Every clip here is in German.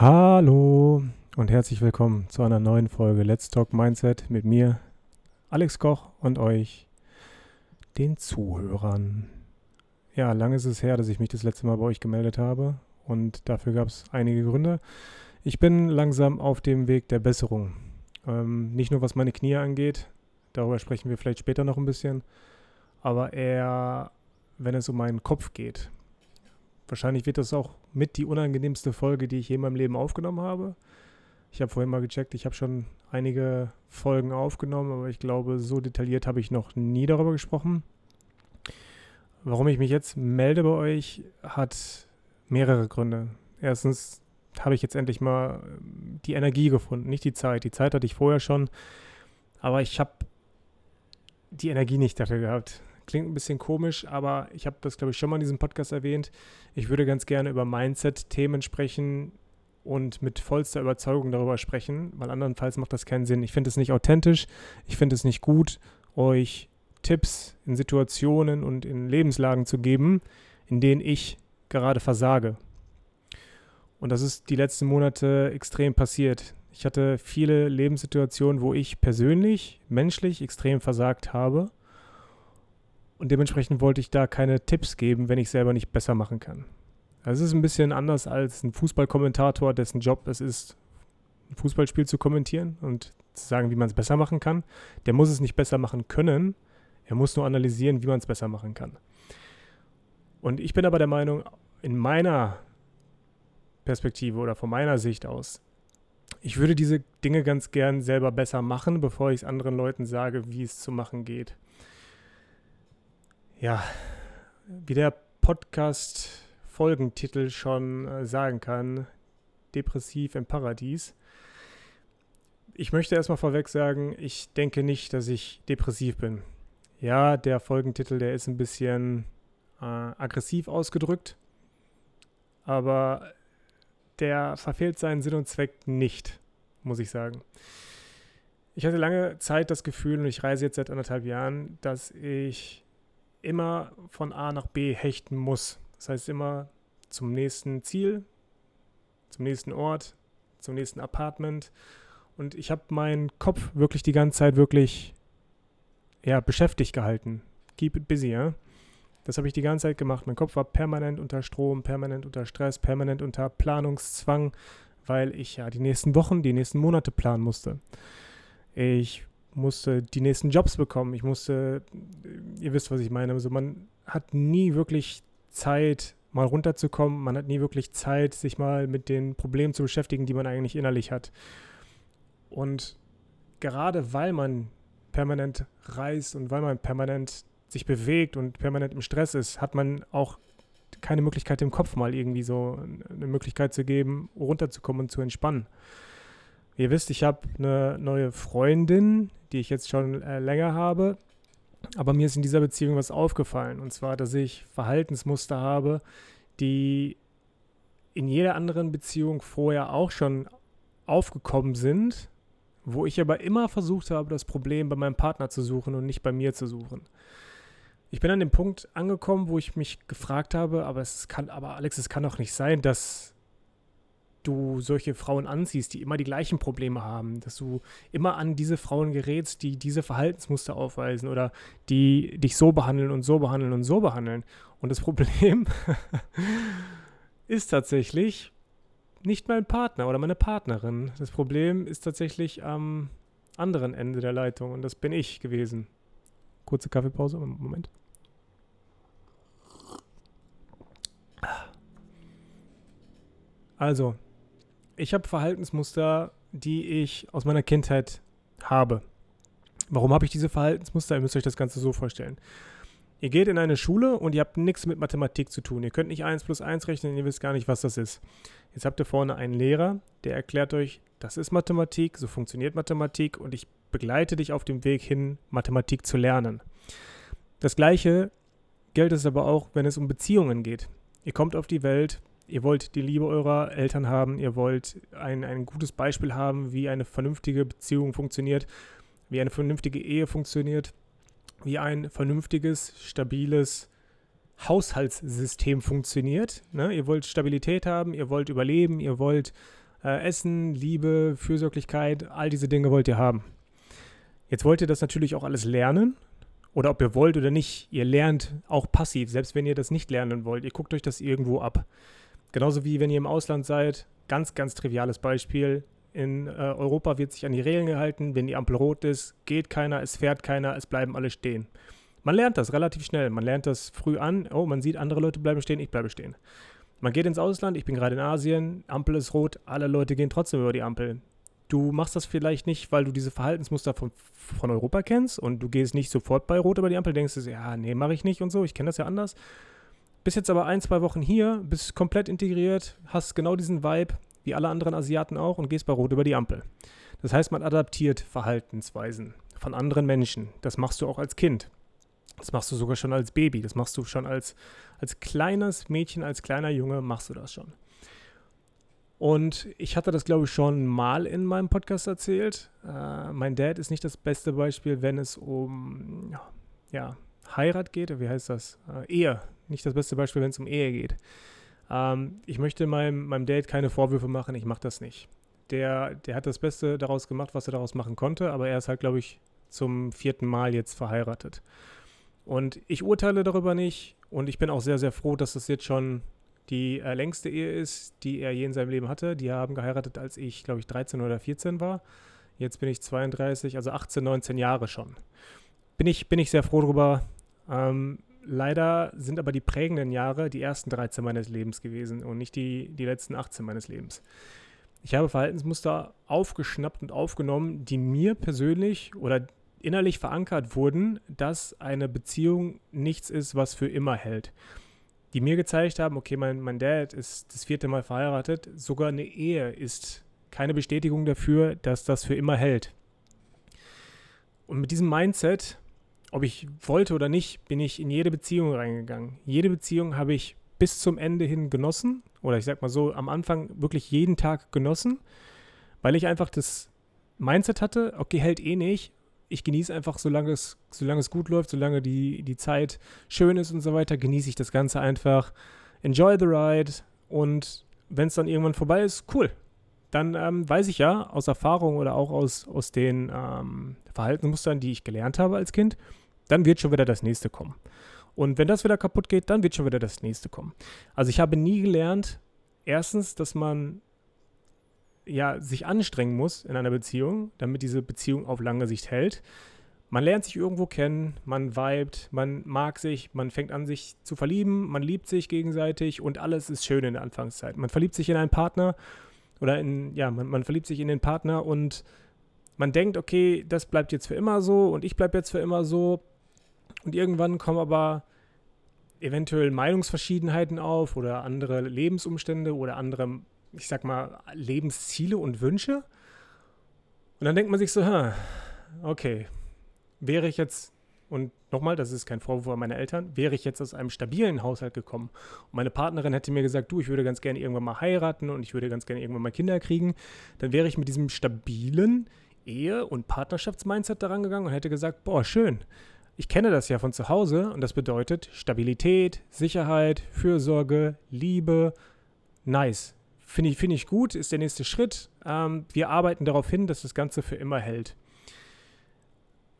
Hallo und herzlich willkommen zu einer neuen Folge Let's Talk Mindset mit mir, Alex Koch und euch, den Zuhörern. Ja, lange ist es her, dass ich mich das letzte Mal bei euch gemeldet habe und dafür gab es einige Gründe. Ich bin langsam auf dem Weg der Besserung. Ähm, nicht nur was meine Knie angeht, darüber sprechen wir vielleicht später noch ein bisschen, aber eher, wenn es um meinen Kopf geht. Wahrscheinlich wird das auch mit die unangenehmste Folge, die ich je in meinem Leben aufgenommen habe. Ich habe vorhin mal gecheckt, ich habe schon einige Folgen aufgenommen, aber ich glaube, so detailliert habe ich noch nie darüber gesprochen. Warum ich mich jetzt melde bei euch, hat mehrere Gründe. Erstens habe ich jetzt endlich mal ähm, die Energie gefunden, nicht die Zeit. Die Zeit hatte ich vorher schon, aber ich habe die Energie nicht dafür gehabt. Klingt ein bisschen komisch, aber ich habe das, glaube ich, schon mal in diesem Podcast erwähnt. Ich würde ganz gerne über Mindset-Themen sprechen und mit vollster Überzeugung darüber sprechen, weil andernfalls macht das keinen Sinn. Ich finde es nicht authentisch, ich finde es nicht gut, euch Tipps in Situationen und in Lebenslagen zu geben, in denen ich gerade versage. Und das ist die letzten Monate extrem passiert. Ich hatte viele Lebenssituationen, wo ich persönlich, menschlich extrem versagt habe. Und dementsprechend wollte ich da keine Tipps geben, wenn ich selber nicht besser machen kann. Also es ist ein bisschen anders als ein Fußballkommentator, dessen Job es ist, ein Fußballspiel zu kommentieren und zu sagen, wie man es besser machen kann. Der muss es nicht besser machen können, er muss nur analysieren, wie man es besser machen kann. Und ich bin aber der Meinung, in meiner Perspektive oder von meiner Sicht aus, ich würde diese Dinge ganz gern selber besser machen, bevor ich es anderen Leuten sage, wie es zu machen geht ja, wie der Podcast-Folgentitel schon äh, sagen kann, depressiv im Paradies. Ich möchte erstmal vorweg sagen, ich denke nicht, dass ich depressiv bin. Ja, der Folgentitel, der ist ein bisschen äh, aggressiv ausgedrückt, aber der verfehlt seinen Sinn und Zweck nicht, muss ich sagen. Ich hatte lange Zeit das Gefühl, und ich reise jetzt seit anderthalb Jahren, dass ich immer von A nach B hechten muss. Das heißt immer zum nächsten Ziel, zum nächsten Ort, zum nächsten Apartment. Und ich habe meinen Kopf wirklich die ganze Zeit wirklich ja, beschäftigt gehalten. Keep it busy, ja. Das habe ich die ganze Zeit gemacht. Mein Kopf war permanent unter Strom, permanent unter Stress, permanent unter Planungszwang, weil ich ja die nächsten Wochen, die nächsten Monate planen musste. Ich musste die nächsten Jobs bekommen. Ich musste, ihr wisst, was ich meine. Also man hat nie wirklich Zeit, mal runterzukommen. Man hat nie wirklich Zeit, sich mal mit den Problemen zu beschäftigen, die man eigentlich innerlich hat. Und gerade weil man permanent reist und weil man permanent sich bewegt und permanent im Stress ist, hat man auch keine Möglichkeit, dem Kopf mal irgendwie so eine Möglichkeit zu geben, runterzukommen und zu entspannen. Ihr wisst, ich habe eine neue Freundin, die ich jetzt schon äh, länger habe. Aber mir ist in dieser Beziehung was aufgefallen. Und zwar, dass ich Verhaltensmuster habe, die in jeder anderen Beziehung vorher auch schon aufgekommen sind, wo ich aber immer versucht habe, das Problem bei meinem Partner zu suchen und nicht bei mir zu suchen. Ich bin an dem Punkt angekommen, wo ich mich gefragt habe, aber es kann, aber Alex, es kann doch nicht sein, dass du solche Frauen anziehst, die immer die gleichen Probleme haben, dass du immer an diese Frauen gerätst, die diese Verhaltensmuster aufweisen oder die dich so behandeln und so behandeln und so behandeln. Und das Problem ist tatsächlich nicht mein Partner oder meine Partnerin. Das Problem ist tatsächlich am anderen Ende der Leitung und das bin ich gewesen. Kurze Kaffeepause, Moment. Also, ich habe Verhaltensmuster, die ich aus meiner Kindheit habe. Warum habe ich diese Verhaltensmuster? Ihr müsst euch das Ganze so vorstellen. Ihr geht in eine Schule und ihr habt nichts mit Mathematik zu tun. Ihr könnt nicht 1 plus 1 rechnen, ihr wisst gar nicht, was das ist. Jetzt habt ihr vorne einen Lehrer, der erklärt euch, das ist Mathematik, so funktioniert Mathematik und ich begleite dich auf dem Weg hin, Mathematik zu lernen. Das gleiche gilt es aber auch, wenn es um Beziehungen geht. Ihr kommt auf die Welt, ihr wollt die Liebe eurer Eltern haben, ihr wollt ein, ein gutes Beispiel haben, wie eine vernünftige Beziehung funktioniert, wie eine vernünftige Ehe funktioniert, wie ein vernünftiges, stabiles Haushaltssystem funktioniert. Ne? Ihr wollt Stabilität haben, ihr wollt überleben, ihr wollt Äh, Essen, Liebe, Fürsorglichkeit, all diese Dinge wollt ihr haben. Jetzt wollt ihr das natürlich auch alles lernen. Oder ob ihr wollt oder nicht, ihr lernt auch passiv, selbst wenn ihr das nicht lernen wollt. Ihr guckt euch das irgendwo ab. Genauso wie wenn ihr im Ausland seid. Ganz, ganz triviales Beispiel. In äh, Europa wird sich an die Regeln gehalten. Wenn die Ampel rot ist, geht keiner, es fährt keiner, es bleiben alle stehen. Man lernt das relativ schnell. Man lernt das früh an. Oh, man sieht, andere Leute bleiben stehen, ich bleibe stehen. Man geht ins Ausland, ich bin gerade in Asien, Ampel ist rot, alle Leute gehen trotzdem über die Ampel. Du machst das vielleicht nicht, weil du diese Verhaltensmuster von, von Europa kennst und du gehst nicht sofort bei Rot über die Ampel, denkst du, ja, nee, mache ich nicht und so, ich kenne das ja anders. Bist jetzt aber ein, zwei Wochen hier, bist komplett integriert, hast genau diesen Vibe, wie alle anderen Asiaten auch, und gehst bei Rot über die Ampel. Das heißt, man adaptiert Verhaltensweisen von anderen Menschen. Das machst du auch als Kind. Das machst du sogar schon als Baby. Das machst du schon als, als kleines Mädchen, als kleiner Junge machst du das schon. Und ich hatte das, glaube ich, schon mal in meinem Podcast erzählt. Äh, mein Dad ist nicht das beste Beispiel, wenn es um ja, Heirat geht. Wie heißt das? Äh, Ehe. Nicht das beste Beispiel, wenn es um Ehe geht. Ähm, ich möchte meinem, meinem Dad keine Vorwürfe machen. Ich mache das nicht. Der, der hat das Beste daraus gemacht, was er daraus machen konnte. Aber er ist halt, glaube ich, zum vierten Mal jetzt verheiratet. Und ich urteile darüber nicht und ich bin auch sehr, sehr froh, dass das jetzt schon die äh, längste Ehe ist, die er je in seinem Leben hatte. Die haben geheiratet, als ich, glaube ich, 13 oder 14 war. Jetzt bin ich 32, also 18, 19 Jahre schon. Bin ich, bin ich sehr froh darüber. Ähm, leider sind aber die prägenden Jahre die ersten 13 meines Lebens gewesen und nicht die, die letzten 18 meines Lebens. Ich habe Verhaltensmuster aufgeschnappt und aufgenommen, die mir persönlich oder innerlich verankert wurden, dass eine Beziehung nichts ist, was für immer hält. Die mir gezeigt haben, okay, mein, mein Dad ist das vierte Mal verheiratet, sogar eine Ehe ist keine Bestätigung dafür, dass das für immer hält. Und mit diesem Mindset, ob ich wollte oder nicht, bin ich in jede Beziehung reingegangen. Jede Beziehung habe ich bis zum Ende hin genossen, oder ich sag mal so, am Anfang wirklich jeden Tag genossen, weil ich einfach das Mindset hatte, okay, hält eh nicht, ich genieße einfach, solange es, solange es gut läuft, solange die, die Zeit schön ist und so weiter, genieße ich das Ganze einfach. Enjoy the ride und wenn es dann irgendwann vorbei ist, cool. Dann ähm, weiß ich ja aus Erfahrung oder auch aus, aus den ähm, Verhaltensmustern, die ich gelernt habe als Kind, dann wird schon wieder das nächste kommen. Und wenn das wieder kaputt geht, dann wird schon wieder das nächste kommen. Also ich habe nie gelernt, erstens, dass man ja, sich anstrengen muss in einer Beziehung, damit diese Beziehung auf lange Sicht hält. Man lernt sich irgendwo kennen, man vibet, man mag sich, man fängt an, sich zu verlieben, man liebt sich gegenseitig und alles ist schön in der Anfangszeit. Man verliebt sich in einen Partner oder in, ja, man, man verliebt sich in den Partner und man denkt, okay, das bleibt jetzt für immer so und ich bleibe jetzt für immer so. Und irgendwann kommen aber eventuell Meinungsverschiedenheiten auf oder andere Lebensumstände oder andere ich sag mal, Lebensziele und Wünsche. Und dann denkt man sich so, okay, wäre ich jetzt, und nochmal, das ist kein Vorwurf an meine Eltern, wäre ich jetzt aus einem stabilen Haushalt gekommen und meine Partnerin hätte mir gesagt, du, ich würde ganz gerne irgendwann mal heiraten und ich würde ganz gerne irgendwann mal Kinder kriegen, dann wäre ich mit diesem stabilen Ehe- und Partnerschaftsmindset daran gegangen und hätte gesagt, boah, schön. Ich kenne das ja von zu Hause und das bedeutet Stabilität, Sicherheit, Fürsorge, Liebe, nice. Finde ich, find ich gut, ist der nächste Schritt. Ähm, wir arbeiten darauf hin, dass das Ganze für immer hält.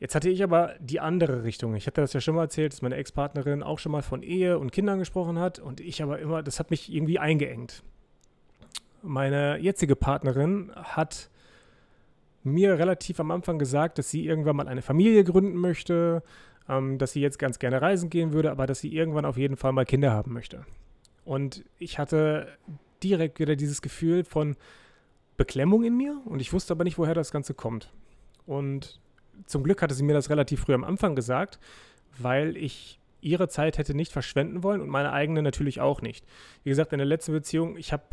Jetzt hatte ich aber die andere Richtung. Ich hatte das ja schon mal erzählt, dass meine Ex-Partnerin auch schon mal von Ehe und Kindern gesprochen hat und ich aber immer, das hat mich irgendwie eingeengt. Meine jetzige Partnerin hat mir relativ am Anfang gesagt, dass sie irgendwann mal eine Familie gründen möchte, ähm, dass sie jetzt ganz gerne reisen gehen würde, aber dass sie irgendwann auf jeden Fall mal Kinder haben möchte. Und ich hatte direkt wieder dieses Gefühl von Beklemmung in mir und ich wusste aber nicht, woher das Ganze kommt. Und zum Glück hatte sie mir das relativ früh am Anfang gesagt, weil ich ihre Zeit hätte nicht verschwenden wollen und meine eigene natürlich auch nicht. Wie gesagt, in der letzten Beziehung, ich habe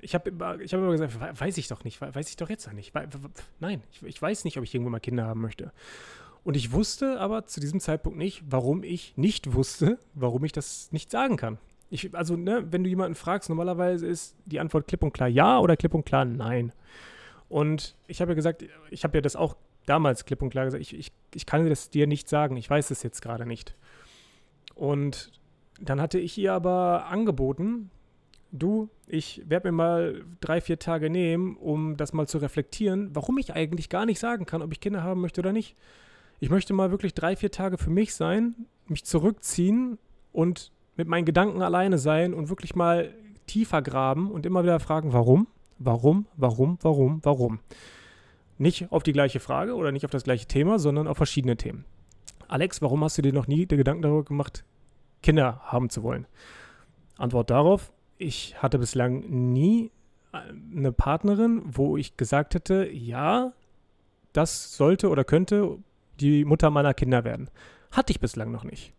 ich habe immer, hab immer gesagt, weiß ich doch nicht, weiß ich doch jetzt noch nicht. Nein, ich, ich weiß nicht, ob ich irgendwann mal Kinder haben möchte. Und ich wusste aber zu diesem Zeitpunkt nicht, warum ich nicht wusste, warum ich das nicht sagen kann. Ich, also, ne, wenn du jemanden fragst, normalerweise ist die Antwort klipp und klar ja oder klipp und klar nein. Und ich habe ja gesagt, ich habe ja das auch damals klipp und klar gesagt, ich, ich, ich kann das dir nicht sagen, ich weiß es jetzt gerade nicht. Und dann hatte ich ihr aber angeboten, du, ich werde mir mal drei, vier Tage nehmen, um das mal zu reflektieren, warum ich eigentlich gar nicht sagen kann, ob ich Kinder haben möchte oder nicht. Ich möchte mal wirklich drei, vier Tage für mich sein, mich zurückziehen und mit meinen Gedanken alleine sein und wirklich mal tiefer graben und immer wieder fragen, warum, warum, warum, warum, warum. Nicht auf die gleiche Frage oder nicht auf das gleiche Thema, sondern auf verschiedene Themen. Alex, warum hast du dir noch nie den Gedanken darüber gemacht, Kinder haben zu wollen? Antwort darauf, ich hatte bislang nie äh, eine Partnerin, wo ich gesagt hätte, ja, das sollte oder könnte die Mutter meiner Kinder werden. Hatte ich bislang noch nicht.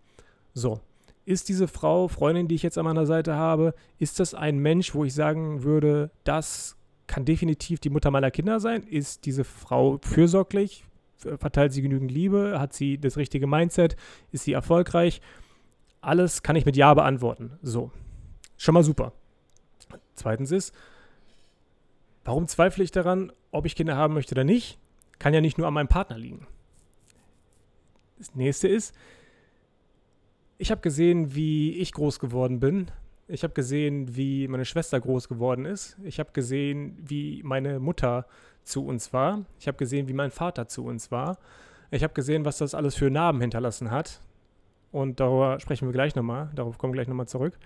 So, ist diese Frau, Freundin, die ich jetzt an meiner Seite habe, ist das ein Mensch, wo ich sagen würde, das kann definitiv die Mutter meiner Kinder sein? Ist diese Frau fürsorglich? Verteilt sie genügend Liebe? Hat sie das richtige Mindset? Ist sie erfolgreich? Alles kann ich mit Ja beantworten. So, Schon mal super. Zweitens ist, warum zweifle ich daran, ob ich Kinder haben möchte oder nicht? Kann ja nicht nur an meinem Partner liegen. Das nächste ist, ich habe gesehen, wie ich groß geworden bin. Ich habe gesehen, wie meine Schwester groß geworden ist. Ich habe gesehen, wie meine Mutter zu uns war. Ich habe gesehen, wie mein Vater zu uns war. Ich habe gesehen, was das alles für Narben hinterlassen hat. Und darüber sprechen wir gleich nochmal. Darauf kommen wir gleich nochmal zurück.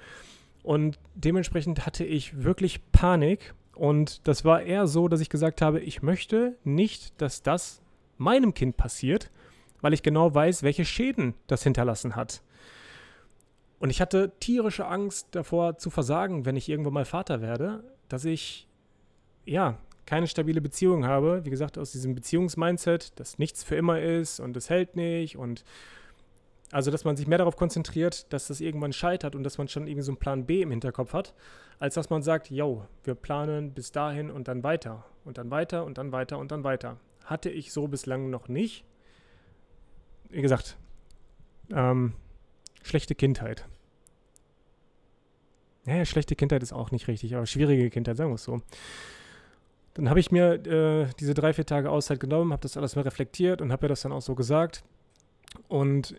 Und dementsprechend hatte ich wirklich Panik. Und das war eher so, dass ich gesagt habe, ich möchte nicht, dass das meinem Kind passiert, weil ich genau weiß, welche Schäden das hinterlassen hat. Und ich hatte tierische Angst davor zu versagen, wenn ich irgendwann mal Vater werde, dass ich, ja, keine stabile Beziehung habe. Wie gesagt, aus diesem Beziehungsmindset, dass nichts für immer ist und es hält nicht und also, dass man sich mehr darauf konzentriert, dass das irgendwann scheitert und dass man schon irgendwie so einen Plan B im Hinterkopf hat, als dass man sagt, yo, wir planen bis dahin und dann weiter und dann weiter und dann weiter und dann weiter. Hatte ich so bislang noch nicht. Wie gesagt, ähm, schlechte Kindheit. Naja, schlechte Kindheit ist auch nicht richtig, aber schwierige Kindheit, sagen wir es so. Dann habe ich mir äh, diese drei, vier Tage Auszeit genommen, habe das alles mal reflektiert und habe mir das dann auch so gesagt. Und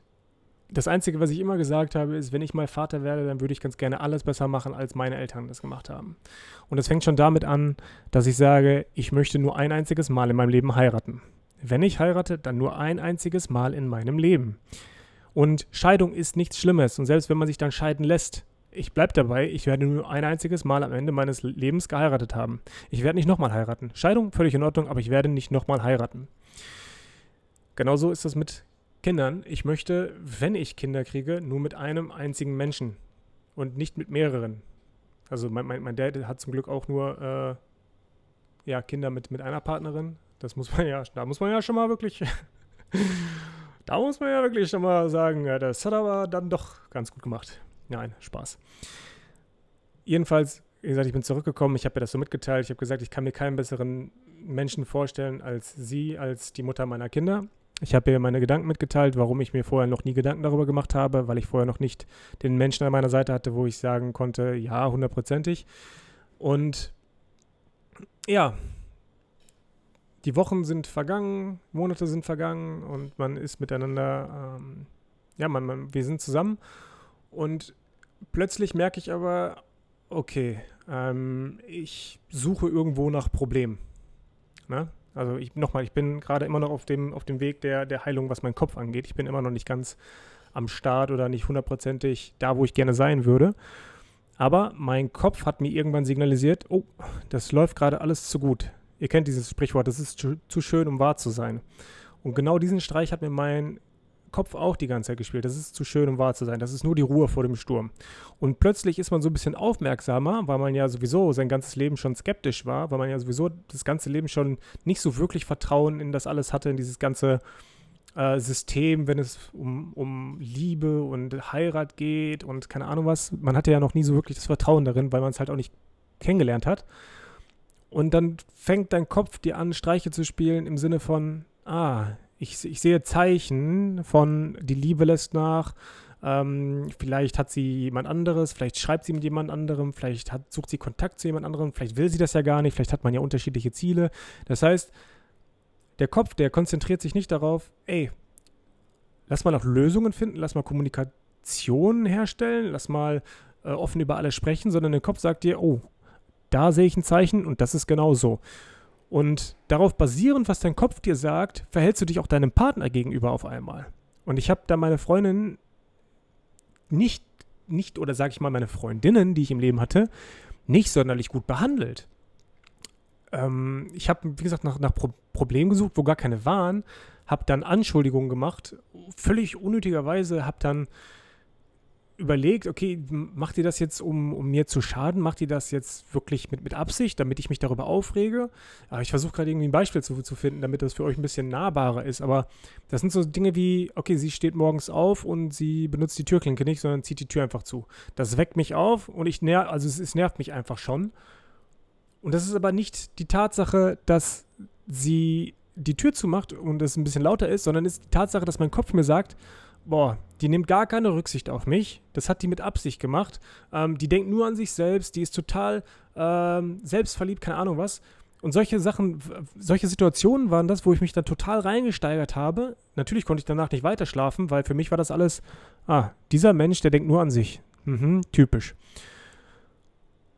das Einzige, was ich immer gesagt habe, ist, wenn ich mal Vater werde, dann würde ich ganz gerne alles besser machen, als meine Eltern das gemacht haben. Und es fängt schon damit an, dass ich sage, ich möchte nur ein einziges Mal in meinem Leben heiraten. Wenn ich heirate, dann nur ein einziges Mal in meinem Leben. Und Scheidung ist nichts Schlimmes. Und selbst wenn man sich dann scheiden lässt, ich bleibe dabei, ich werde nur ein einziges Mal am Ende meines Lebens geheiratet haben. Ich werde nicht nochmal heiraten. Scheidung, völlig in Ordnung, aber ich werde nicht nochmal heiraten. Genauso ist das mit Kindern, ich möchte, wenn ich Kinder kriege, nur mit einem einzigen Menschen und nicht mit mehreren. Also mein, mein, mein Dad hat zum Glück auch nur äh, ja, Kinder mit, mit einer Partnerin. Das muss man ja, da muss man ja schon mal wirklich, da muss man ja wirklich schon mal sagen, das hat aber dann doch ganz gut gemacht. Nein, Spaß. Jedenfalls, wie gesagt, ich bin zurückgekommen, ich habe mir das so mitgeteilt, ich habe gesagt, ich kann mir keinen besseren Menschen vorstellen als sie, als die Mutter meiner Kinder. Ich habe ihr meine Gedanken mitgeteilt, warum ich mir vorher noch nie Gedanken darüber gemacht habe, weil ich vorher noch nicht den Menschen an meiner Seite hatte, wo ich sagen konnte, ja, hundertprozentig. Und ja, die Wochen sind vergangen, Monate sind vergangen und man ist miteinander, ähm, ja, man, man, wir sind zusammen und plötzlich merke ich aber, okay, ähm, ich suche irgendwo nach Problemen. Ne? Also ich nochmal, ich bin gerade immer noch auf dem, auf dem Weg der, der Heilung, was meinen Kopf angeht. Ich bin immer noch nicht ganz am Start oder nicht hundertprozentig da, wo ich gerne sein würde. Aber mein Kopf hat mir irgendwann signalisiert, oh, das läuft gerade alles zu gut. Ihr kennt dieses Sprichwort, das ist zu, zu schön, um wahr zu sein. Und genau diesen Streich hat mir mein Kopf auch die ganze Zeit gespielt. Das ist zu schön, um wahr zu sein. Das ist nur die Ruhe vor dem Sturm. Und plötzlich ist man so ein bisschen aufmerksamer, weil man ja sowieso sein ganzes Leben schon skeptisch war, weil man ja sowieso das ganze Leben schon nicht so wirklich Vertrauen in das alles hatte, in dieses ganze äh, System, wenn es um, um Liebe und Heirat geht und keine Ahnung was. Man hatte ja noch nie so wirklich das Vertrauen darin, weil man es halt auch nicht kennengelernt hat. Und dann fängt dein Kopf dir an, Streiche zu spielen im Sinne von, ah, ich, ich sehe Zeichen von, die Liebe lässt nach, ähm, vielleicht hat sie jemand anderes, vielleicht schreibt sie mit jemand anderem, vielleicht hat, sucht sie Kontakt zu jemand anderem, vielleicht will sie das ja gar nicht, vielleicht hat man ja unterschiedliche Ziele. Das heißt, der Kopf, der konzentriert sich nicht darauf, ey, lass mal nach Lösungen finden, lass mal Kommunikation herstellen, lass mal äh, offen über alles sprechen, sondern der Kopf sagt dir, oh, da sehe ich ein Zeichen und das ist genau so. Und darauf basierend, was dein Kopf dir sagt, verhältst du dich auch deinem Partner gegenüber auf einmal. Und ich habe da meine Freundin nicht, nicht oder sage ich mal meine Freundinnen, die ich im Leben hatte, nicht sonderlich gut behandelt. Ähm, ich habe, wie gesagt, nach, nach Pro Problemen gesucht, wo gar keine waren, habe dann Anschuldigungen gemacht, völlig unnötigerweise, habe dann überlegt, okay, macht ihr das jetzt, um, um mir zu schaden? Macht ihr das jetzt wirklich mit, mit Absicht, damit ich mich darüber aufrege? Aber ich versuche gerade irgendwie ein Beispiel zu, zu finden, damit das für euch ein bisschen nahbarer ist. Aber das sind so Dinge wie, okay, sie steht morgens auf und sie benutzt die Türklinke nicht, sondern zieht die Tür einfach zu. Das weckt mich auf und ich ner also es, es nervt mich einfach schon. Und das ist aber nicht die Tatsache, dass sie die Tür zumacht und es ein bisschen lauter ist, sondern ist die Tatsache, dass mein Kopf mir sagt, boah, die nimmt gar keine Rücksicht auf mich. Das hat die mit Absicht gemacht. Ähm, die denkt nur an sich selbst, die ist total ähm, selbstverliebt, keine Ahnung was. Und solche Sachen, solche Situationen waren das, wo ich mich dann total reingesteigert habe. Natürlich konnte ich danach nicht weiter schlafen, weil für mich war das alles, ah, dieser Mensch, der denkt nur an sich. Mhm, typisch.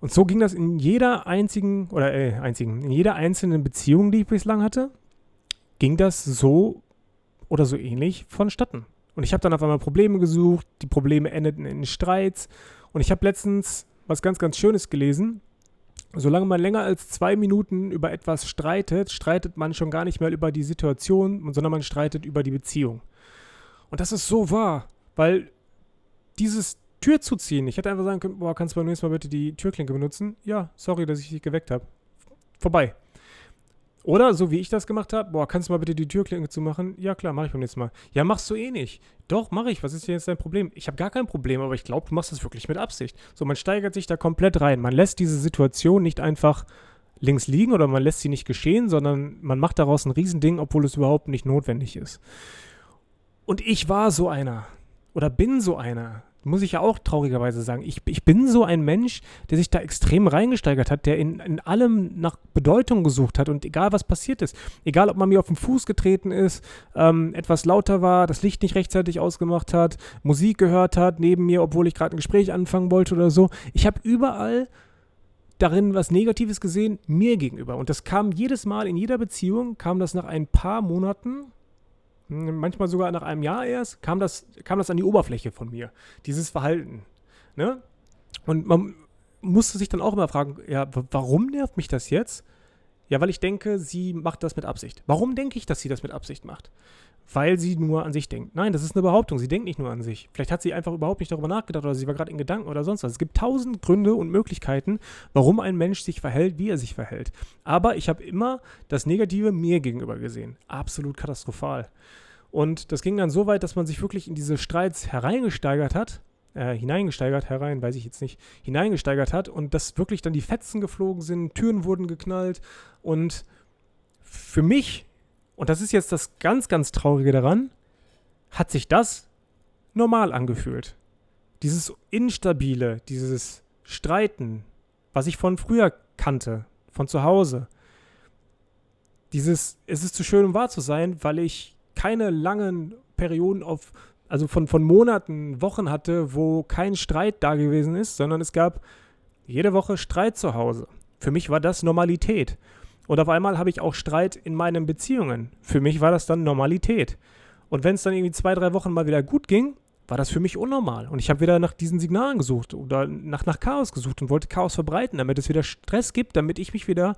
Und so ging das in jeder einzigen, oder äh, einzigen, in jeder einzelnen Beziehung, die ich bislang hatte, ging das so oder so ähnlich vonstatten. Und ich habe dann auf einmal Probleme gesucht, die Probleme endeten in Streits. Und ich habe letztens was ganz, ganz Schönes gelesen. Solange man länger als zwei Minuten über etwas streitet, streitet man schon gar nicht mehr über die Situation, sondern man streitet über die Beziehung. Und das ist so wahr, weil dieses Tür zu ziehen, ich hätte einfach sagen können, boah, kannst du beim nächsten Mal bitte die Türklinke benutzen? Ja, sorry, dass ich dich geweckt habe. Vorbei. Oder so wie ich das gemacht habe, boah, kannst du mal bitte die Türklinke zumachen? Ja, klar, mache ich beim nächsten Mal. Ja, machst du eh nicht. Doch, mache ich. Was ist denn jetzt dein Problem? Ich habe gar kein Problem, aber ich glaube, du machst das wirklich mit Absicht. So, man steigert sich da komplett rein. Man lässt diese Situation nicht einfach links liegen oder man lässt sie nicht geschehen, sondern man macht daraus ein Riesending, obwohl es überhaupt nicht notwendig ist. Und ich war so einer. Oder bin so einer muss ich ja auch traurigerweise sagen. Ich, ich bin so ein Mensch, der sich da extrem reingesteigert hat, der in, in allem nach Bedeutung gesucht hat und egal was passiert ist, egal ob man mir auf den Fuß getreten ist, ähm, etwas lauter war, das Licht nicht rechtzeitig ausgemacht hat, Musik gehört hat neben mir, obwohl ich gerade ein Gespräch anfangen wollte oder so. Ich habe überall darin was Negatives gesehen, mir gegenüber. Und das kam jedes Mal in jeder Beziehung, kam das nach ein paar Monaten manchmal sogar nach einem Jahr erst, kam das, kam das an die Oberfläche von mir, dieses Verhalten. Ne? Und man musste sich dann auch immer fragen, ja, warum nervt mich das jetzt? Ja, weil ich denke, sie macht das mit Absicht. Warum denke ich, dass sie das mit Absicht macht? Weil sie nur an sich denkt. Nein, das ist eine Behauptung. Sie denkt nicht nur an sich. Vielleicht hat sie einfach überhaupt nicht darüber nachgedacht oder sie war gerade in Gedanken oder sonst was. Es gibt tausend Gründe und Möglichkeiten, warum ein Mensch sich verhält, wie er sich verhält. Aber ich habe immer das Negative mir gegenüber gesehen. Absolut katastrophal. Und das ging dann so weit, dass man sich wirklich in diese Streits hereingesteigert hat, äh, hineingesteigert, herein, weiß ich jetzt nicht, hineingesteigert hat und dass wirklich dann die Fetzen geflogen sind, Türen wurden geknallt und für mich, und das ist jetzt das ganz, ganz Traurige daran, hat sich das normal angefühlt. Dieses Instabile, dieses Streiten, was ich von früher kannte, von zu Hause. Dieses, es ist zu schön, um wahr zu sein, weil ich keine langen Perioden auf, also von, von Monaten, Wochen hatte, wo kein Streit da gewesen ist, sondern es gab jede Woche Streit zu Hause. Für mich war das Normalität. Und auf einmal habe ich auch Streit in meinen Beziehungen. Für mich war das dann Normalität. Und wenn es dann irgendwie zwei, drei Wochen mal wieder gut ging, war das für mich unnormal. Und ich habe wieder nach diesen Signalen gesucht oder nach, nach Chaos gesucht und wollte Chaos verbreiten, damit es wieder Stress gibt, damit ich mich wieder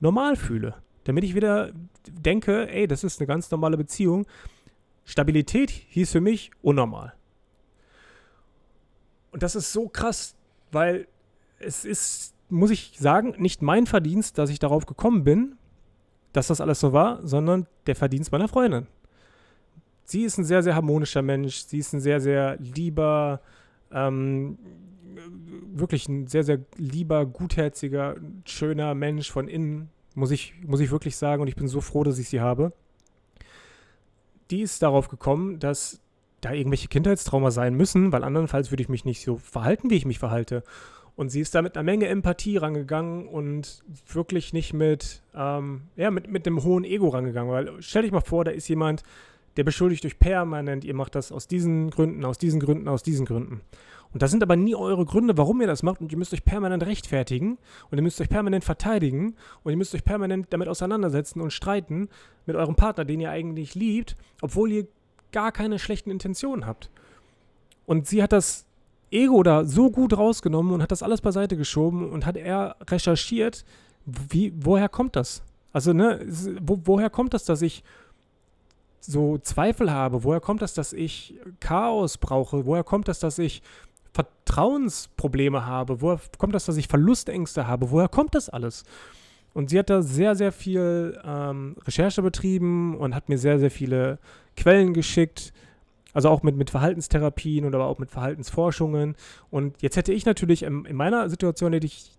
normal fühle damit ich wieder denke, ey, das ist eine ganz normale Beziehung. Stabilität hieß für mich unnormal. Und das ist so krass, weil es ist, muss ich sagen, nicht mein Verdienst, dass ich darauf gekommen bin, dass das alles so war, sondern der Verdienst meiner Freundin. Sie ist ein sehr, sehr harmonischer Mensch. Sie ist ein sehr, sehr lieber, ähm, wirklich ein sehr, sehr lieber, gutherziger, schöner Mensch von innen muss ich, muss ich wirklich sagen, und ich bin so froh, dass ich sie habe. Die ist darauf gekommen, dass da irgendwelche Kindheitstrauma sein müssen, weil andernfalls würde ich mich nicht so verhalten, wie ich mich verhalte. Und sie ist da mit einer Menge Empathie rangegangen und wirklich nicht mit, ähm, ja, mit, mit einem hohen Ego rangegangen. Weil stell dich mal vor, da ist jemand, der beschuldigt euch permanent, ihr macht das aus diesen Gründen, aus diesen Gründen, aus diesen Gründen. Und das sind aber nie eure Gründe, warum ihr das macht. Und ihr müsst euch permanent rechtfertigen. Und ihr müsst euch permanent verteidigen. Und ihr müsst euch permanent damit auseinandersetzen und streiten mit eurem Partner, den ihr eigentlich liebt, obwohl ihr gar keine schlechten Intentionen habt. Und sie hat das Ego da so gut rausgenommen und hat das alles beiseite geschoben und hat er recherchiert, wie, woher kommt das? Also, ne, wo, woher kommt das, dass ich so Zweifel habe? Woher kommt das, dass ich Chaos brauche? Woher kommt das, dass ich Vertrauensprobleme habe? Woher kommt das, dass ich Verlustängste habe? Woher kommt das alles? Und sie hat da sehr, sehr viel ähm, Recherche betrieben und hat mir sehr, sehr viele Quellen geschickt. Also auch mit, mit Verhaltenstherapien und aber auch mit Verhaltensforschungen. Und jetzt hätte ich natürlich in, in meiner Situation hätte ich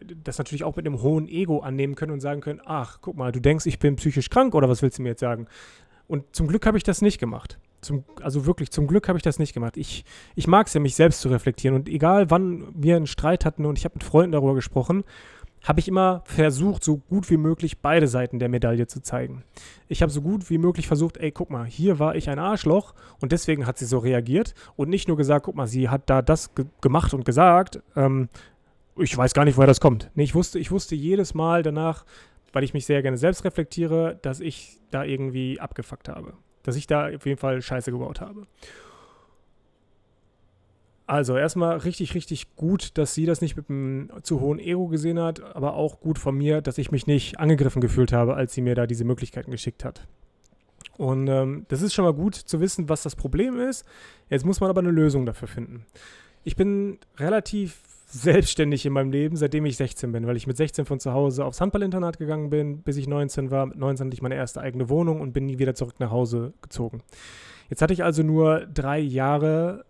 das natürlich auch mit einem hohen Ego annehmen können und sagen können, ach, guck mal, du denkst, ich bin psychisch krank oder was willst du mir jetzt sagen? Und zum Glück habe ich das nicht gemacht. Zum, also wirklich, zum Glück habe ich das nicht gemacht. Ich, ich mag es ja, mich selbst zu reflektieren. Und egal, wann wir einen Streit hatten und ich habe mit Freunden darüber gesprochen, habe ich immer versucht, so gut wie möglich beide Seiten der Medaille zu zeigen. Ich habe so gut wie möglich versucht, ey, guck mal, hier war ich ein Arschloch und deswegen hat sie so reagiert und nicht nur gesagt, guck mal, sie hat da das ge gemacht und gesagt, ähm, ich weiß gar nicht, woher das kommt. Nee, ich wusste, ich wusste jedes Mal danach, weil ich mich sehr gerne selbst reflektiere, dass ich da irgendwie abgefuckt habe. Dass ich da auf jeden Fall Scheiße gebaut habe. Also erstmal richtig, richtig gut, dass sie das nicht mit einem zu hohen Ego gesehen hat, aber auch gut von mir, dass ich mich nicht angegriffen gefühlt habe, als sie mir da diese Möglichkeiten geschickt hat. Und ähm, das ist schon mal gut zu wissen, was das Problem ist. Jetzt muss man aber eine Lösung dafür finden. Ich bin relativ selbstständig in meinem Leben, seitdem ich 16 bin, weil ich mit 16 von zu Hause aufs Handballinternat gegangen bin, bis ich 19 war. Mit 19 hatte ich meine erste eigene Wohnung und bin nie wieder zurück nach Hause gezogen. Jetzt hatte ich also nur drei Jahre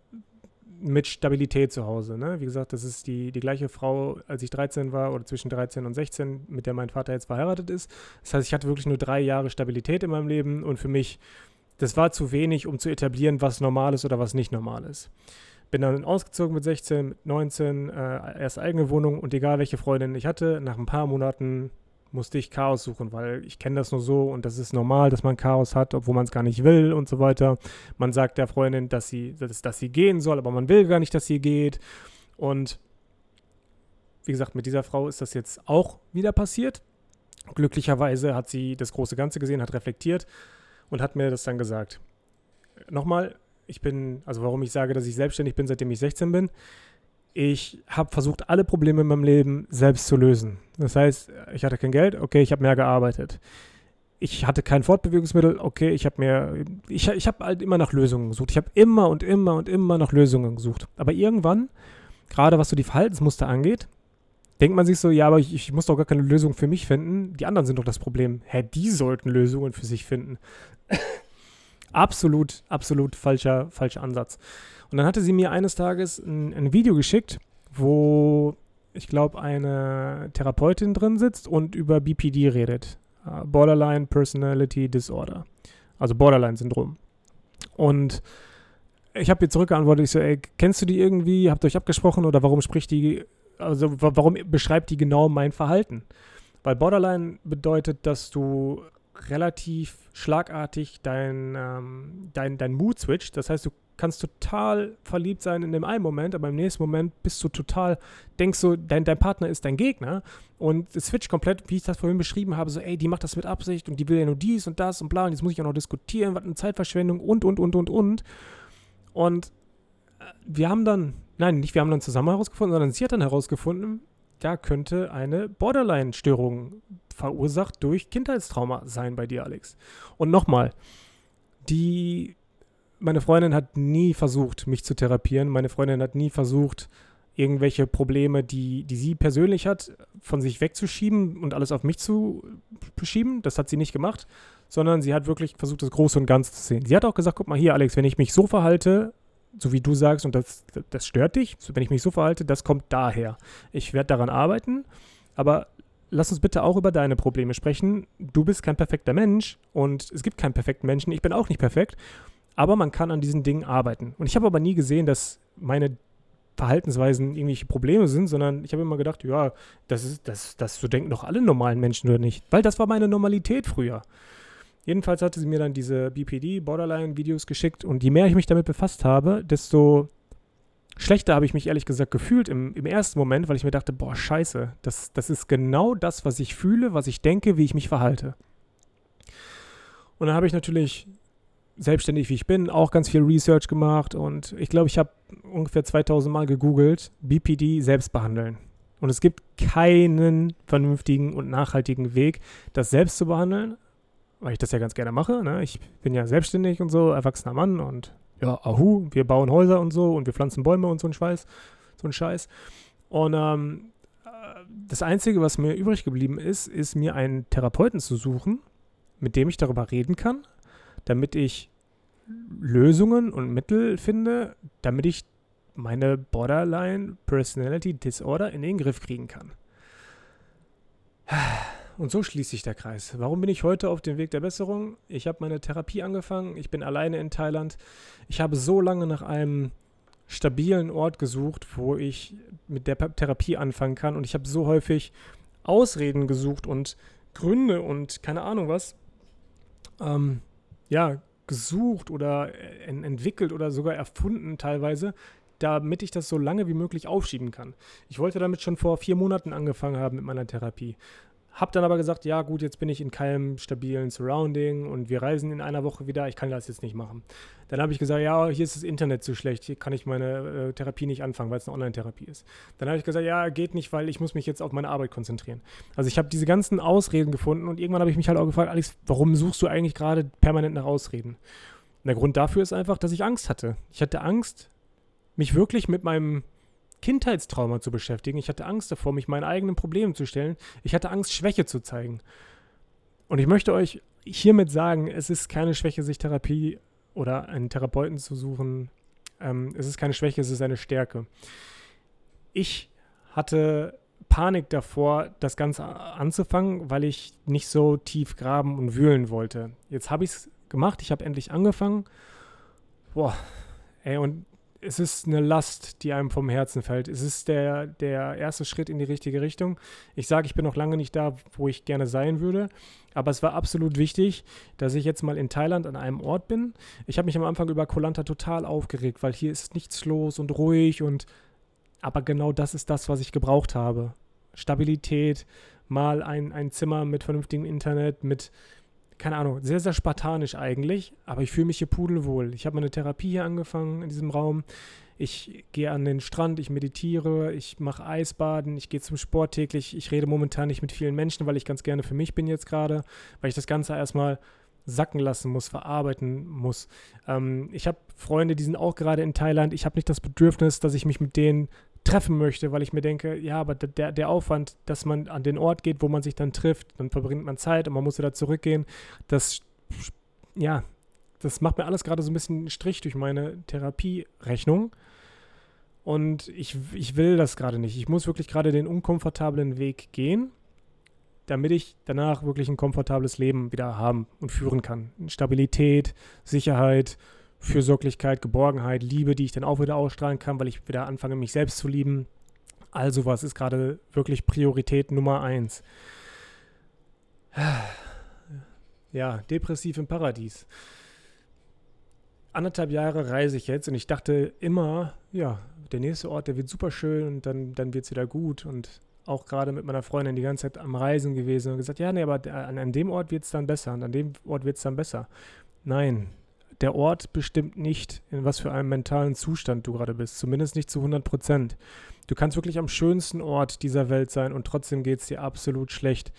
mit Stabilität zu Hause. Ne? Wie gesagt, das ist die, die gleiche Frau, als ich 13 war oder zwischen 13 und 16, mit der mein Vater jetzt verheiratet ist. Das heißt, ich hatte wirklich nur drei Jahre Stabilität in meinem Leben und für mich, das war zu wenig, um zu etablieren, was normal ist oder was nicht normal ist. Bin dann ausgezogen mit 16, mit 19, äh, erst eigene Wohnung und egal welche Freundin ich hatte, nach ein paar Monaten musste ich Chaos suchen, weil ich kenne das nur so und das ist normal, dass man Chaos hat, obwohl man es gar nicht will und so weiter. Man sagt der Freundin, dass sie, dass, dass sie gehen soll, aber man will gar nicht, dass sie geht. Und wie gesagt, mit dieser Frau ist das jetzt auch wieder passiert. Glücklicherweise hat sie das große Ganze gesehen, hat reflektiert und hat mir das dann gesagt. Nochmal, ich bin, also warum ich sage, dass ich selbstständig bin, seitdem ich 16 bin. Ich habe versucht, alle Probleme in meinem Leben selbst zu lösen. Das heißt, ich hatte kein Geld, okay, ich habe mehr gearbeitet. Ich hatte kein Fortbewegungsmittel, okay, ich habe mir, ich, ich habe halt immer nach Lösungen gesucht. Ich habe immer und immer und immer nach Lösungen gesucht. Aber irgendwann, gerade was so die Verhaltensmuster angeht, denkt man sich so, ja, aber ich, ich, muss doch gar keine Lösung für mich finden. Die anderen sind doch das Problem. Hä, die sollten Lösungen für sich finden absolut, absolut falscher, falscher Ansatz. Und dann hatte sie mir eines Tages ein, ein Video geschickt, wo ich glaube, eine Therapeutin drin sitzt und über BPD redet. Uh, Borderline Personality Disorder. Also Borderline-Syndrom. Und ich habe ihr zurückgeantwortet, ich so, ey, kennst du die irgendwie? Habt ihr euch abgesprochen oder warum spricht die, also warum beschreibt die genau mein Verhalten? Weil Borderline bedeutet, dass du relativ schlagartig dein, ähm, dein, dein Mood switcht. Das heißt, du kannst total verliebt sein in dem einen Moment, aber im nächsten Moment bist du total, denkst du, dein, dein Partner ist dein Gegner und es switcht komplett, wie ich das vorhin beschrieben habe, so, ey, die macht das mit Absicht und die will ja nur dies und das und bla und jetzt muss ich auch noch diskutieren, was eine Zeitverschwendung und, und, und, und, und. Und äh, wir haben dann, nein, nicht wir haben dann zusammen herausgefunden, sondern sie hat dann herausgefunden, da könnte eine Borderline-Störung verursacht durch Kindheitstrauma sein bei dir, Alex. Und nochmal, die, meine Freundin hat nie versucht, mich zu therapieren. Meine Freundin hat nie versucht, irgendwelche Probleme, die, die sie persönlich hat, von sich wegzuschieben und alles auf mich zu schieben. Das hat sie nicht gemacht, sondern sie hat wirklich versucht, das Große und Ganze zu sehen. Sie hat auch gesagt, guck mal hier, Alex, wenn ich mich so verhalte, so wie du sagst, und das, das stört dich, wenn ich mich so verhalte, das kommt daher. Ich werde daran arbeiten, aber lass uns bitte auch über deine Probleme sprechen. Du bist kein perfekter Mensch und es gibt keinen perfekten Menschen. Ich bin auch nicht perfekt, aber man kann an diesen Dingen arbeiten. Und ich habe aber nie gesehen, dass meine Verhaltensweisen irgendwelche Probleme sind, sondern ich habe immer gedacht, ja, das ist, das, das so denken doch alle normalen Menschen oder nicht, weil das war meine Normalität früher. Jedenfalls hatte sie mir dann diese BPD, Borderline-Videos geschickt und je mehr ich mich damit befasst habe, desto Schlechter habe ich mich ehrlich gesagt gefühlt im, im ersten Moment, weil ich mir dachte, boah, scheiße, das, das ist genau das, was ich fühle, was ich denke, wie ich mich verhalte. Und dann habe ich natürlich selbstständig wie ich bin, auch ganz viel Research gemacht und ich glaube, ich habe ungefähr 2000 Mal gegoogelt, BPD selbst behandeln. Und es gibt keinen vernünftigen und nachhaltigen Weg, das selbst zu behandeln, weil ich das ja ganz gerne mache. Ne? Ich bin ja selbstständig und so, erwachsener Mann und ja, ahu, wir bauen Häuser und so und wir pflanzen Bäume und so ein Scheiß. So ein Scheiß. Und ähm, das Einzige, was mir übrig geblieben ist, ist mir einen Therapeuten zu suchen, mit dem ich darüber reden kann, damit ich Lösungen und Mittel finde, damit ich meine Borderline Personality Disorder in den Griff kriegen kann. Und so schließt sich der Kreis. Warum bin ich heute auf dem Weg der Besserung? Ich habe meine Therapie angefangen. Ich bin alleine in Thailand. Ich habe so lange nach einem stabilen Ort gesucht, wo ich mit der Therapie anfangen kann. Und ich habe so häufig Ausreden gesucht und Gründe und keine Ahnung was. Ähm, ja, gesucht oder äh, entwickelt oder sogar erfunden teilweise, damit ich das so lange wie möglich aufschieben kann. Ich wollte damit schon vor vier Monaten angefangen haben mit meiner Therapie. Hab dann aber gesagt, ja gut, jetzt bin ich in keinem stabilen Surrounding und wir reisen in einer Woche wieder, ich kann das jetzt nicht machen. Dann habe ich gesagt, ja, hier ist das Internet zu schlecht, hier kann ich meine äh, Therapie nicht anfangen, weil es eine Online-Therapie ist. Dann habe ich gesagt, ja, geht nicht, weil ich muss mich jetzt auf meine Arbeit konzentrieren. Also ich habe diese ganzen Ausreden gefunden und irgendwann habe ich mich halt auch gefragt, Alex, warum suchst du eigentlich gerade permanent nach Ausreden? Und der Grund dafür ist einfach, dass ich Angst hatte. Ich hatte Angst, mich wirklich mit meinem Kindheitstrauma zu beschäftigen. Ich hatte Angst davor, mich meinen eigenen Problemen zu stellen. Ich hatte Angst, Schwäche zu zeigen. Und ich möchte euch hiermit sagen, es ist keine Schwäche, sich Therapie oder einen Therapeuten zu suchen. Ähm, es ist keine Schwäche, es ist eine Stärke. Ich hatte Panik davor, das Ganze anzufangen, weil ich nicht so tief graben und wühlen wollte. Jetzt habe ich es gemacht, ich habe endlich angefangen. Boah, ey, und es ist eine Last, die einem vom Herzen fällt. Es ist der, der erste Schritt in die richtige Richtung. Ich sage, ich bin noch lange nicht da, wo ich gerne sein würde, aber es war absolut wichtig, dass ich jetzt mal in Thailand an einem Ort bin. Ich habe mich am Anfang über Koh Lanta total aufgeregt, weil hier ist nichts los und ruhig und aber genau das ist das, was ich gebraucht habe. Stabilität, mal ein, ein Zimmer mit vernünftigem Internet, mit keine Ahnung, sehr, sehr spartanisch eigentlich, aber ich fühle mich hier pudelwohl. Ich habe meine Therapie hier angefangen in diesem Raum. Ich gehe an den Strand, ich meditiere, ich mache Eisbaden, ich gehe zum Sport täglich. Ich rede momentan nicht mit vielen Menschen, weil ich ganz gerne für mich bin jetzt gerade, weil ich das Ganze erstmal sacken lassen muss, verarbeiten muss. Ähm, ich habe Freunde, die sind auch gerade in Thailand. Ich habe nicht das Bedürfnis, dass ich mich mit denen treffen möchte, weil ich mir denke, ja, aber der, der Aufwand, dass man an den Ort geht, wo man sich dann trifft, dann verbringt man Zeit und man muss wieder zurückgehen, das, ja, das macht mir alles gerade so ein bisschen einen Strich durch meine Therapierechnung. Und ich, ich will das gerade nicht. Ich muss wirklich gerade den unkomfortablen Weg gehen, damit ich danach wirklich ein komfortables Leben wieder haben und führen kann. Stabilität, Sicherheit, Fürsorglichkeit, Geborgenheit, Liebe, die ich dann auch wieder ausstrahlen kann, weil ich wieder anfange, mich selbst zu lieben. Also was ist gerade wirklich Priorität Nummer eins. Ja, depressiv im Paradies. Anderthalb Jahre reise ich jetzt und ich dachte immer, ja, der nächste Ort, der wird super schön und dann, dann wird es wieder gut. Und auch gerade mit meiner Freundin die ganze Zeit am Reisen gewesen und gesagt, ja, nee, aber an, an dem Ort wird es dann besser und an dem Ort wird es dann besser. Nein, der Ort bestimmt nicht, in was für einem mentalen Zustand du gerade bist. Zumindest nicht zu 100 Prozent. Du kannst wirklich am schönsten Ort dieser Welt sein und trotzdem geht es dir absolut schlecht.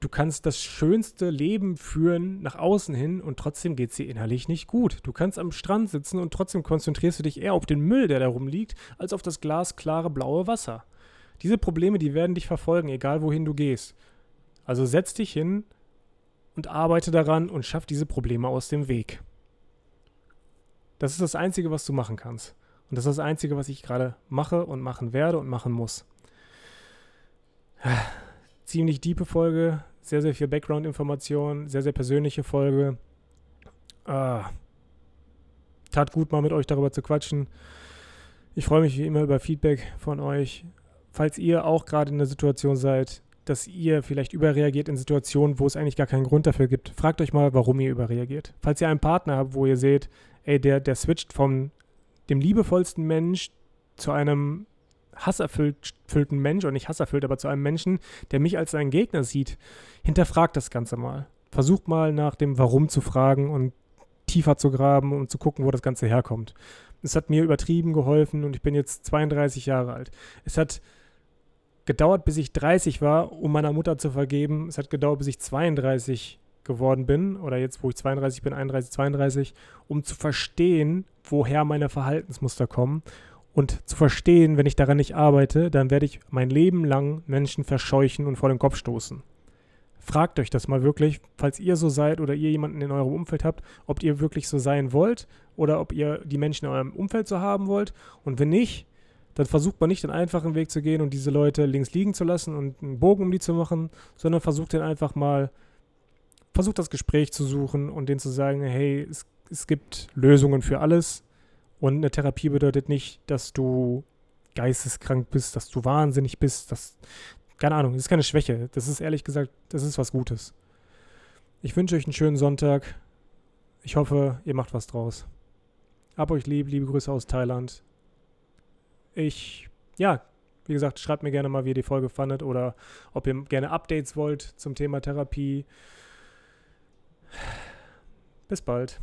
Du kannst das schönste Leben führen nach außen hin und trotzdem geht es dir innerlich nicht gut. Du kannst am Strand sitzen und trotzdem konzentrierst du dich eher auf den Müll, der da rumliegt, als auf das glasklare blaue Wasser. Diese Probleme, die werden dich verfolgen, egal wohin du gehst. Also setz dich hin und arbeite daran und schaff diese Probleme aus dem Weg. Das ist das Einzige, was du machen kannst. Und das ist das Einzige, was ich gerade mache und machen werde und machen muss. Ziemlich diepe Folge, sehr, sehr viel Background-Information, sehr, sehr persönliche Folge. Ah, tat gut, mal mit euch darüber zu quatschen. Ich freue mich wie immer über Feedback von euch. Falls ihr auch gerade in der Situation seid, dass ihr vielleicht überreagiert in Situationen, wo es eigentlich gar keinen Grund dafür gibt, fragt euch mal, warum ihr überreagiert. Falls ihr einen Partner habt, wo ihr seht, ey, der, der switcht von dem liebevollsten Mensch, zu einem hasserfüllten Mensch, und nicht hasserfüllt, aber zu einem Menschen, der mich als seinen Gegner sieht, hinterfragt das Ganze mal. Versucht mal nach dem Warum zu fragen und tiefer zu graben und zu gucken, wo das Ganze herkommt. Es hat mir übertrieben geholfen und ich bin jetzt 32 Jahre alt. Es hat gedauert, bis ich 30 war, um meiner Mutter zu vergeben. Es hat gedauert, bis ich 32 geworden bin, oder jetzt, wo ich 32 bin, 31, 32, um zu verstehen, woher meine Verhaltensmuster kommen. Und zu verstehen, wenn ich daran nicht arbeite, dann werde ich mein Leben lang Menschen verscheuchen und vor den Kopf stoßen. Fragt euch das mal wirklich, falls ihr so seid oder ihr jemanden in eurem Umfeld habt, ob ihr wirklich so sein wollt oder ob ihr die Menschen in eurem Umfeld so haben wollt. Und wenn nicht, dann versucht man nicht den einfachen Weg zu gehen und diese Leute links liegen zu lassen und einen Bogen um die zu machen, sondern versucht den einfach mal versucht das Gespräch zu suchen und denen zu sagen, hey, es, es gibt Lösungen für alles. Und eine Therapie bedeutet nicht, dass du geisteskrank bist, dass du wahnsinnig bist, dass, keine Ahnung, das ist keine Schwäche. Das ist ehrlich gesagt, das ist was Gutes. Ich wünsche euch einen schönen Sonntag. Ich hoffe, ihr macht was draus. Hab euch lieb, liebe Grüße aus Thailand. Ich, ja, wie gesagt, schreibt mir gerne mal, wie ihr die Folge fandet oder ob ihr gerne Updates wollt zum Thema Therapie. Bis bald.